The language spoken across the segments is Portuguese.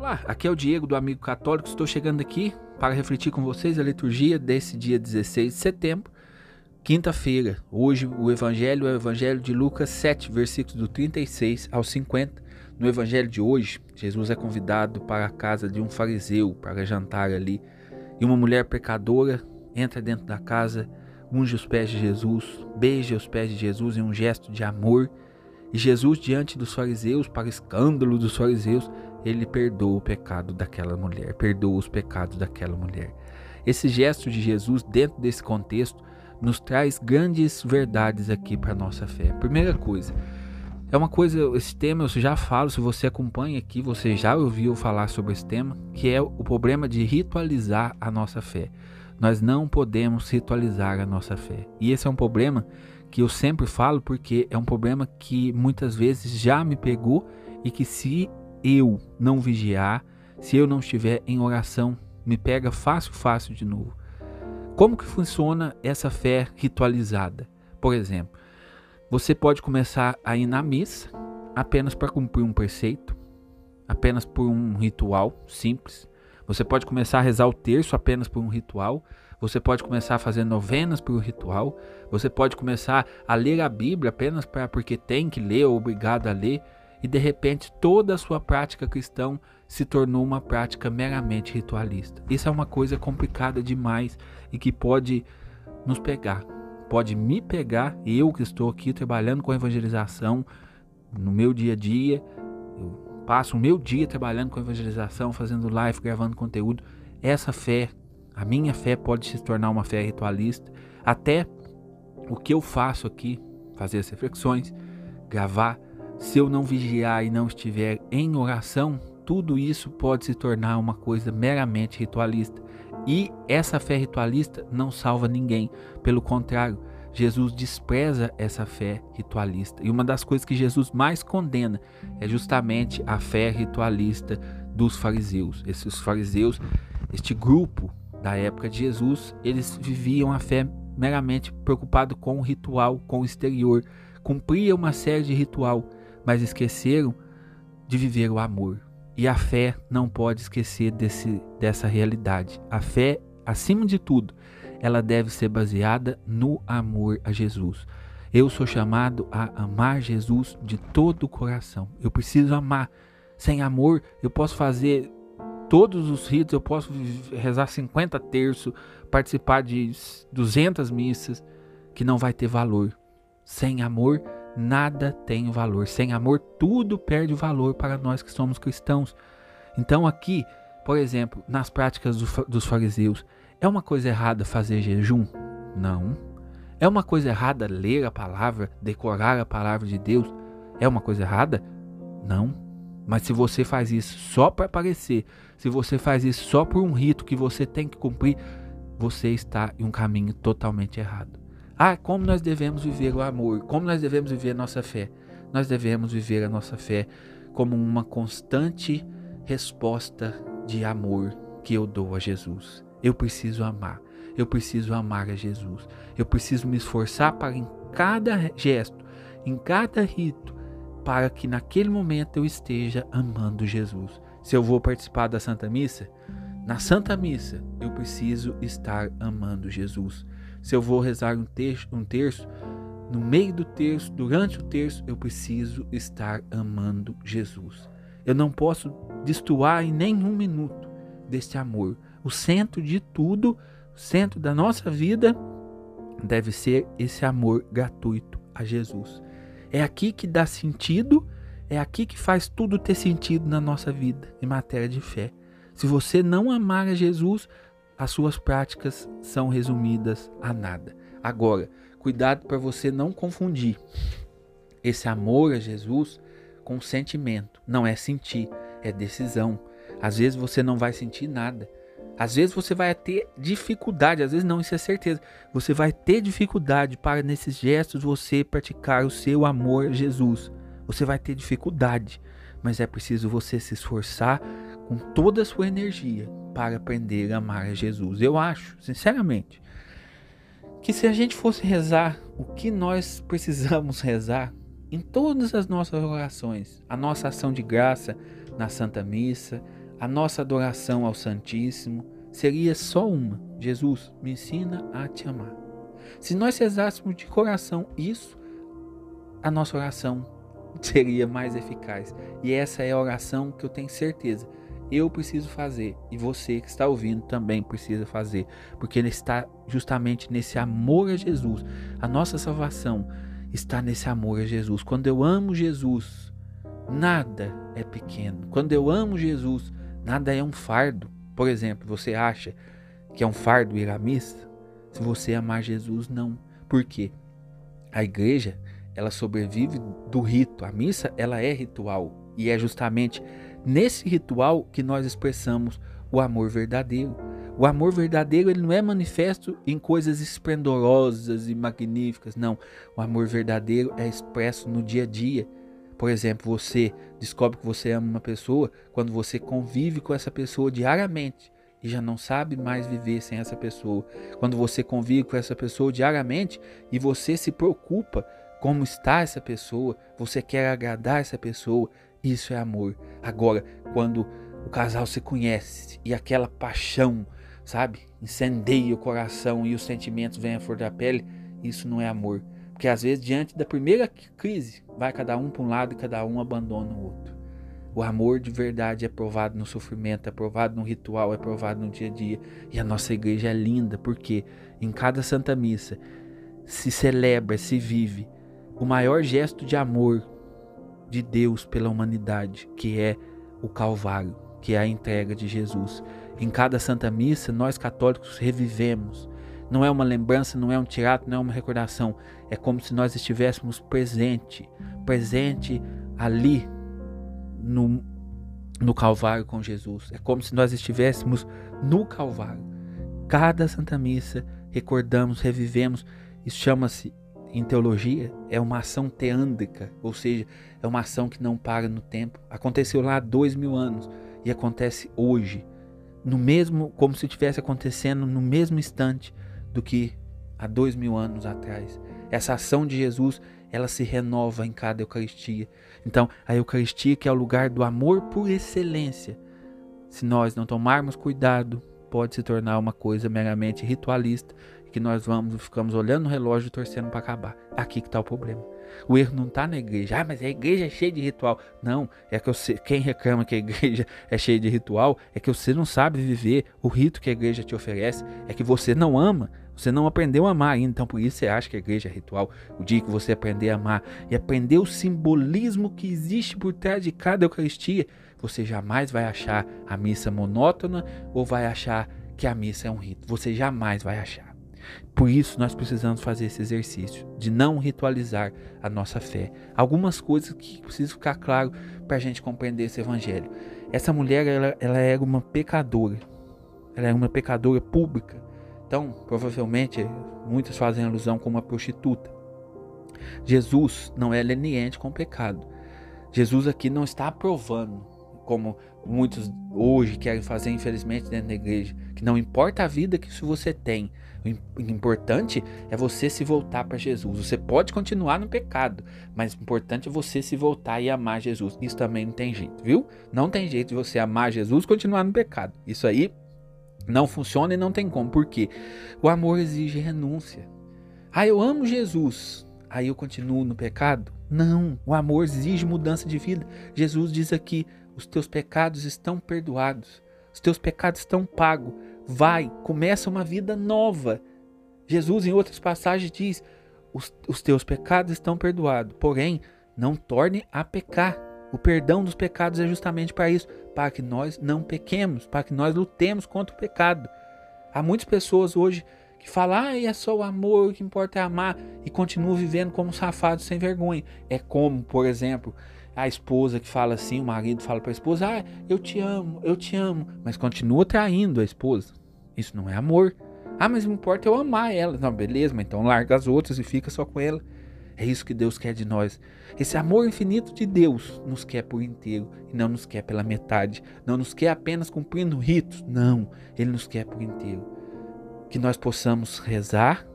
Olá, aqui é o Diego do Amigo Católico. Estou chegando aqui para refletir com vocês a liturgia desse dia 16 de setembro, quinta-feira. Hoje o evangelho é o evangelho de Lucas 7, versículos do 36 ao 50. No evangelho de hoje, Jesus é convidado para a casa de um fariseu para jantar ali, e uma mulher pecadora entra dentro da casa, unge os pés de Jesus, beija os pés de Jesus em um gesto de amor. E Jesus, diante dos fariseus, para escândalo dos fariseus, ele perdoa o pecado daquela mulher, perdoa os pecados daquela mulher. Esse gesto de Jesus, dentro desse contexto, nos traz grandes verdades aqui para a nossa fé. Primeira coisa, é uma coisa, esse tema eu já falo, se você acompanha aqui, você já ouviu falar sobre esse tema, que é o problema de ritualizar a nossa fé. Nós não podemos ritualizar a nossa fé. E esse é um problema que eu sempre falo porque é um problema que muitas vezes já me pegou e que se eu não vigiar, se eu não estiver em oração, me pega fácil, fácil de novo. Como que funciona essa fé ritualizada? Por exemplo, você pode começar a ir na missa apenas para cumprir um preceito, apenas por um ritual simples. Você pode começar a rezar o terço apenas por um ritual. Você pode começar a fazer novenas por um ritual. Você pode começar a ler a Bíblia apenas para porque tem que ler ou obrigado a ler e de repente toda a sua prática cristã se tornou uma prática meramente ritualista. Isso é uma coisa complicada demais e que pode nos pegar, pode me pegar, eu que estou aqui trabalhando com evangelização no meu dia a dia, eu passo o meu dia trabalhando com evangelização, fazendo live, gravando conteúdo. Essa fé, a minha fé pode se tornar uma fé ritualista, até o que eu faço aqui, fazer as reflexões, gravar se eu não vigiar e não estiver em oração, tudo isso pode se tornar uma coisa meramente ritualista. E essa fé ritualista não salva ninguém. Pelo contrário, Jesus despreza essa fé ritualista. E uma das coisas que Jesus mais condena é justamente a fé ritualista dos fariseus. Esses fariseus, este grupo da época de Jesus, eles viviam a fé meramente preocupado com o ritual, com o exterior, cumpria uma série de ritual mas esqueceram de viver o amor. E a fé não pode esquecer desse, dessa realidade. A fé, acima de tudo, ela deve ser baseada no amor a Jesus. Eu sou chamado a amar Jesus de todo o coração. Eu preciso amar. Sem amor, eu posso fazer todos os ritos, eu posso rezar 50 terços, participar de 200 missas, que não vai ter valor. Sem amor, nada tem valor. Sem amor, tudo perde valor para nós que somos cristãos. Então, aqui, por exemplo, nas práticas do, dos fariseus, é uma coisa errada fazer jejum? Não. É uma coisa errada ler a palavra, decorar a palavra de Deus? É uma coisa errada? Não. Mas se você faz isso só para aparecer, se você faz isso só por um rito que você tem que cumprir, você está em um caminho totalmente errado. Ah, como nós devemos viver o amor, como nós devemos viver a nossa fé. Nós devemos viver a nossa fé como uma constante resposta de amor que eu dou a Jesus. Eu preciso amar, eu preciso amar a Jesus. Eu preciso me esforçar para em cada gesto, em cada rito, para que naquele momento eu esteja amando Jesus. Se eu vou participar da Santa Missa, na Santa Missa eu preciso estar amando Jesus. Se eu vou rezar um terço, um terço, no meio do terço, durante o terço, eu preciso estar amando Jesus. Eu não posso destoar em nenhum minuto deste amor. O centro de tudo, o centro da nossa vida, deve ser esse amor gratuito a Jesus. É aqui que dá sentido, é aqui que faz tudo ter sentido na nossa vida, em matéria de fé. Se você não amar a Jesus, as suas práticas são resumidas a nada. Agora, cuidado para você não confundir esse amor a Jesus com sentimento. Não é sentir, é decisão. Às vezes você não vai sentir nada. Às vezes você vai ter dificuldade, às vezes não, isso é certeza. Você vai ter dificuldade para nesses gestos você praticar o seu amor a Jesus. Você vai ter dificuldade, mas é preciso você se esforçar com toda a sua energia para aprender a amar a Jesus. Eu acho, sinceramente, que se a gente fosse rezar o que nós precisamos rezar em todas as nossas orações, a nossa ação de graça na Santa Missa, a nossa adoração ao Santíssimo seria só uma: Jesus, me ensina a te amar. Se nós rezássemos de coração isso, a nossa oração seria mais eficaz. E essa é a oração que eu tenho certeza eu preciso fazer e você que está ouvindo também precisa fazer, porque ele está justamente nesse amor a Jesus. A nossa salvação está nesse amor a Jesus. Quando eu amo Jesus, nada é pequeno. Quando eu amo Jesus, nada é um fardo. Por exemplo, você acha que é um fardo ir à missa? Se você amar Jesus, não. Por quê? A igreja, ela sobrevive do rito. A missa, ela é ritual e é justamente nesse ritual que nós expressamos o amor verdadeiro. O amor verdadeiro ele não é manifesto em coisas esplendorosas e magníficas, não. O amor verdadeiro é expresso no dia a dia. Por exemplo, você descobre que você ama uma pessoa quando você convive com essa pessoa diariamente e já não sabe mais viver sem essa pessoa. Quando você convive com essa pessoa diariamente e você se preocupa como está essa pessoa, você quer agradar essa pessoa, isso é amor. Agora, quando o casal se conhece e aquela paixão, sabe, incendeia o coração e os sentimentos vêm à flor da pele, isso não é amor. Porque às vezes, diante da primeira crise, vai cada um para um lado e cada um abandona o outro. O amor de verdade é provado no sofrimento, é provado no ritual, é provado no dia a dia. E a nossa igreja é linda, porque em cada Santa Missa se celebra, se vive o maior gesto de amor de Deus pela humanidade, que é o Calvário, que é a entrega de Jesus. Em cada Santa Missa, nós católicos revivemos. Não é uma lembrança, não é um teatro, não é uma recordação. É como se nós estivéssemos presente, presente ali no, no Calvário com Jesus. É como se nós estivéssemos no Calvário. Cada Santa Missa recordamos, revivemos. Isso chama-se em teologia é uma ação teândica, ou seja, é uma ação que não para no tempo. Aconteceu lá há dois mil anos e acontece hoje, no mesmo, como se estivesse acontecendo no mesmo instante do que há dois mil anos atrás. Essa ação de Jesus, ela se renova em cada Eucaristia. Então, a Eucaristia que é o lugar do amor por excelência. Se nós não tomarmos cuidado, pode se tornar uma coisa meramente ritualista que nós vamos ficamos olhando o relógio e torcendo para acabar. Aqui que está o problema. O erro não está na igreja. Ah, mas a igreja é cheia de ritual. Não, é que você, quem reclama que a igreja é cheia de ritual é que você não sabe viver o rito que a igreja te oferece. É que você não ama. Você não aprendeu a amar ainda, então por isso você acha que a igreja é ritual. O dia que você aprender a amar e aprender o simbolismo que existe por trás de cada Eucaristia, você jamais vai achar a missa monótona ou vai achar que a missa é um rito. Você jamais vai achar. Por isso nós precisamos fazer esse exercício de não ritualizar a nossa fé. Algumas coisas que precisam ficar claro para a gente compreender esse evangelho. Essa mulher ela, ela era uma pecadora. Ela era uma pecadora pública. Então, provavelmente, muitos fazem alusão como uma prostituta. Jesus não é leniente com o pecado. Jesus aqui não está aprovando, como muitos hoje querem fazer, infelizmente, dentro da igreja, que não importa a vida que você tem, o importante é você se voltar para Jesus. Você pode continuar no pecado, mas o importante é você se voltar e amar Jesus. Isso também não tem jeito, viu? Não tem jeito de você amar Jesus e continuar no pecado. Isso aí não funciona e não tem como. Por quê? O amor exige renúncia. Ah, eu amo Jesus. Aí eu continuo no pecado? Não, o amor exige mudança de vida. Jesus diz aqui: os teus pecados estão perdoados, os teus pecados estão pagos vai, começa uma vida nova. Jesus, em outras passagens, diz: os, os teus pecados estão perdoados, porém, não torne a pecar. O perdão dos pecados é justamente para isso, para que nós não pequemos, para que nós lutemos contra o pecado. Há muitas pessoas hoje que falam, ah, é só o amor, o que importa é amar, e continuam vivendo como safados sem vergonha. É como, por exemplo, a esposa que fala assim, o marido fala para a esposa, ah, eu te amo, eu te amo, mas continua traindo a esposa. Isso não é amor. Ah, mas não importa eu amar ela. Não, beleza, mas então larga as outras e fica só com ela. É isso que Deus quer de nós. Esse amor infinito de Deus nos quer por inteiro e não nos quer pela metade. Não nos quer apenas cumprindo ritos. Não, Ele nos quer por inteiro. Que nós possamos rezar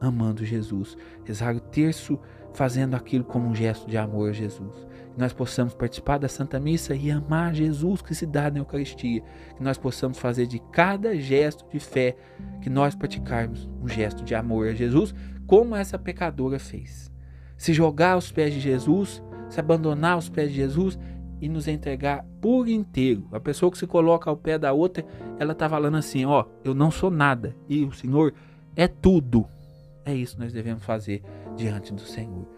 amando Jesus. Rezar o terço fazendo aquilo como um gesto de amor a Jesus nós possamos participar da Santa Missa e amar Jesus que se dá na Eucaristia. Que nós possamos fazer de cada gesto de fé que nós praticarmos um gesto de amor a Jesus, como essa pecadora fez. Se jogar aos pés de Jesus, se abandonar aos pés de Jesus e nos entregar por inteiro. A pessoa que se coloca ao pé da outra, ela está falando assim: ó, eu não sou nada e o Senhor é tudo. É isso que nós devemos fazer diante do Senhor.